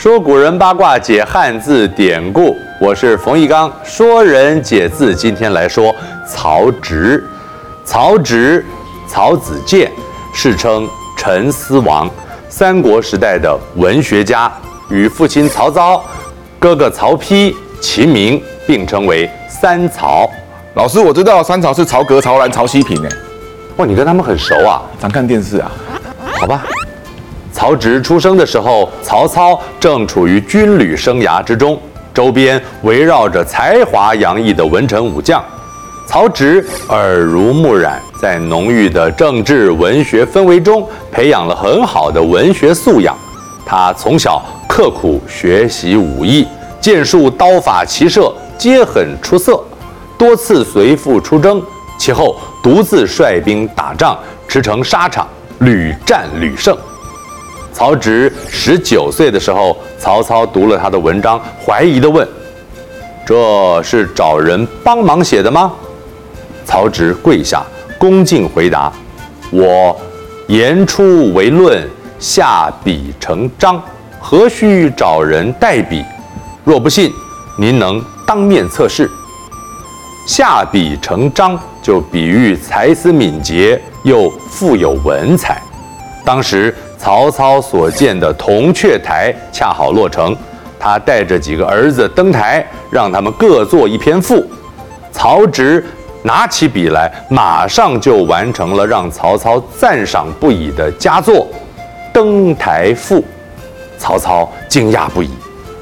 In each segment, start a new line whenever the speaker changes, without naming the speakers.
说古人八卦解汉字典故，我是冯一刚，说人解字。今天来说曹植。曹植，曹子建，世称陈思王，三国时代的文学家，与父亲曹操、哥哥曹丕齐名，并称为三曹。
老师，我知道三曹是曹格、曹兰、曹希平。哎，
哇，你跟他们很熟啊？
常看电视啊？
好吧。曹植出生的时候，曹操正处于军旅生涯之中，周边围绕着才华洋溢的文臣武将。曹植耳濡目染，在浓郁的政治文学氛围中，培养了很好的文学素养。他从小刻苦学习武艺，剑术、刀法、骑射皆很出色，多次随父出征，其后独自率兵打仗，驰骋沙场，屡战屡胜。曹植十九岁的时候，曹操读了他的文章，怀疑地问：“这是找人帮忙写的吗？”曹植跪下，恭敬回答：“我言出为论，下笔成章，何须找人代笔？若不信，您能当面测试。”下笔成章，就比喻才思敏捷，又富有文采。当时。曹操所建的铜雀台恰好落成，他带着几个儿子登台，让他们各作一篇赋。曹植拿起笔来，马上就完成了让曹操赞赏不已的佳作《登台赋》。曹操惊讶不已，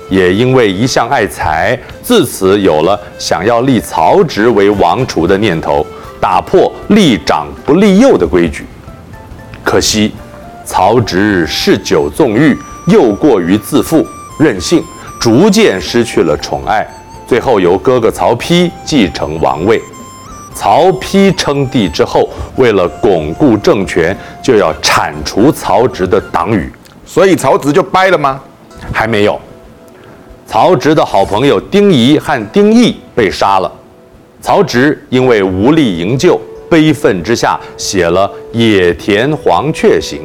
也因为一向爱才，自此有了想要立曹植为王储的念头，打破立长不立幼的规矩。可惜。曹植嗜酒纵欲，又过于自负任性，逐渐失去了宠爱，最后由哥哥曹丕继承王位。曹丕称帝之后，为了巩固政权，就要铲除曹植的党羽，
所以曹植就掰了吗？
还没有。曹植的好朋友丁仪和丁义被杀了，曹植因为无力营救，悲愤之下写了《野田黄雀行》。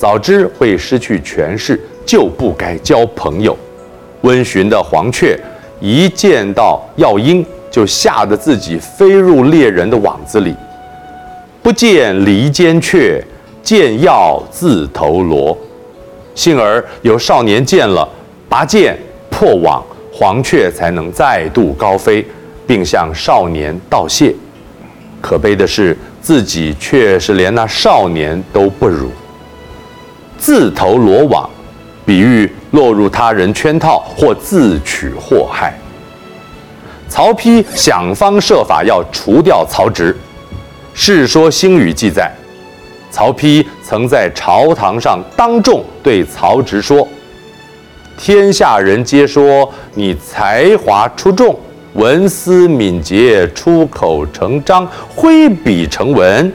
早知会失去权势，就不该交朋友。温驯的黄雀一见到药鹰，就吓得自己飞入猎人的网子里。不见离间雀，见药自投罗。幸而有少年见了，拔剑破网，黄雀才能再度高飞，并向少年道谢。可悲的是，自己却是连那少年都不如。自投罗网，比喻落入他人圈套或自取祸害。曹丕想方设法要除掉曹植，《世说新语》记载，曹丕曾在朝堂上当众对曹植说：“天下人皆说你才华出众，文思敏捷，出口成章，挥笔成文。”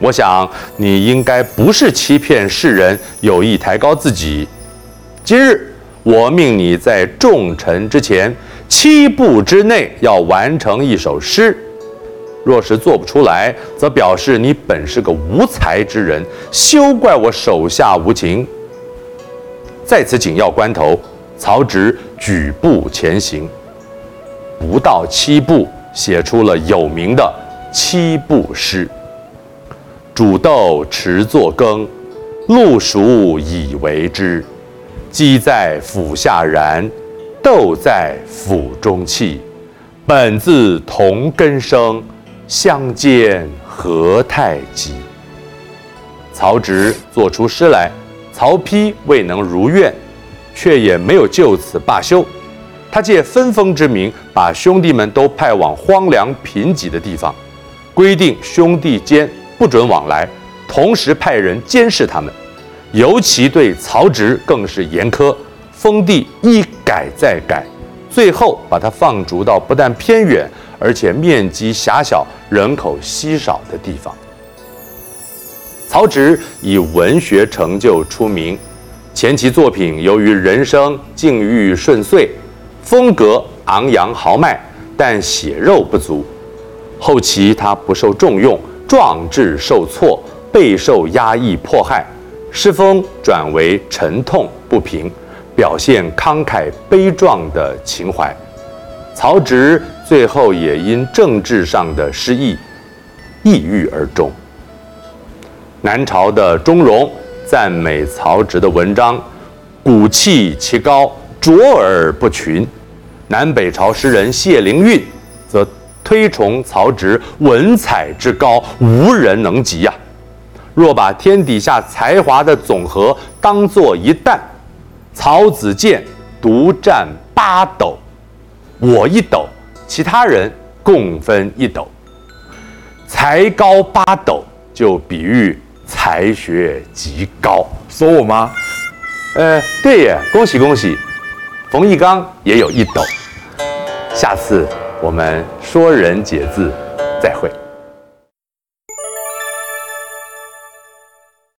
我想你应该不是欺骗世人，有意抬高自己。今日我命你在众臣之前七步之内要完成一首诗，若是做不出来，则表示你本是个无才之人，休怪我手下无情。在此紧要关头，曹植举步前行，不到七步，写出了有名的七步诗。煮豆持作羹，漉菽以为汁。鸡在釜下燃，豆在釜中泣。本自同根生，相煎何太急。曹植做出诗来，曹丕未能如愿，却也没有就此罢休。他借分封之名，把兄弟们都派往荒凉贫瘠的地方，规定兄弟间。不准往来，同时派人监视他们，尤其对曹植更是严苛，封地一改再改，最后把他放逐到不但偏远，而且面积狭小、人口稀少的地方。曹植以文学成就出名，前期作品由于人生境遇顺遂，风格昂扬豪迈，但血肉不足，后期他不受重用。壮志受挫，备受压抑迫害，诗风转为沉痛不平，表现慷慨悲壮的情怀。曹植最后也因政治上的失意，抑郁而终。南朝的钟嵘赞美曹植的文章，骨气其高，卓尔不群。南北朝诗人谢灵运推崇曹植文采之高，无人能及呀。若把天底下才华的总和当作一担，曹子建独占八斗，我一斗，其他人共分一斗。才高八斗，就比喻才学极高。
说我吗？
呃，对耶，恭喜恭喜，冯翊纲也有一斗。下次我们说人解字，再会。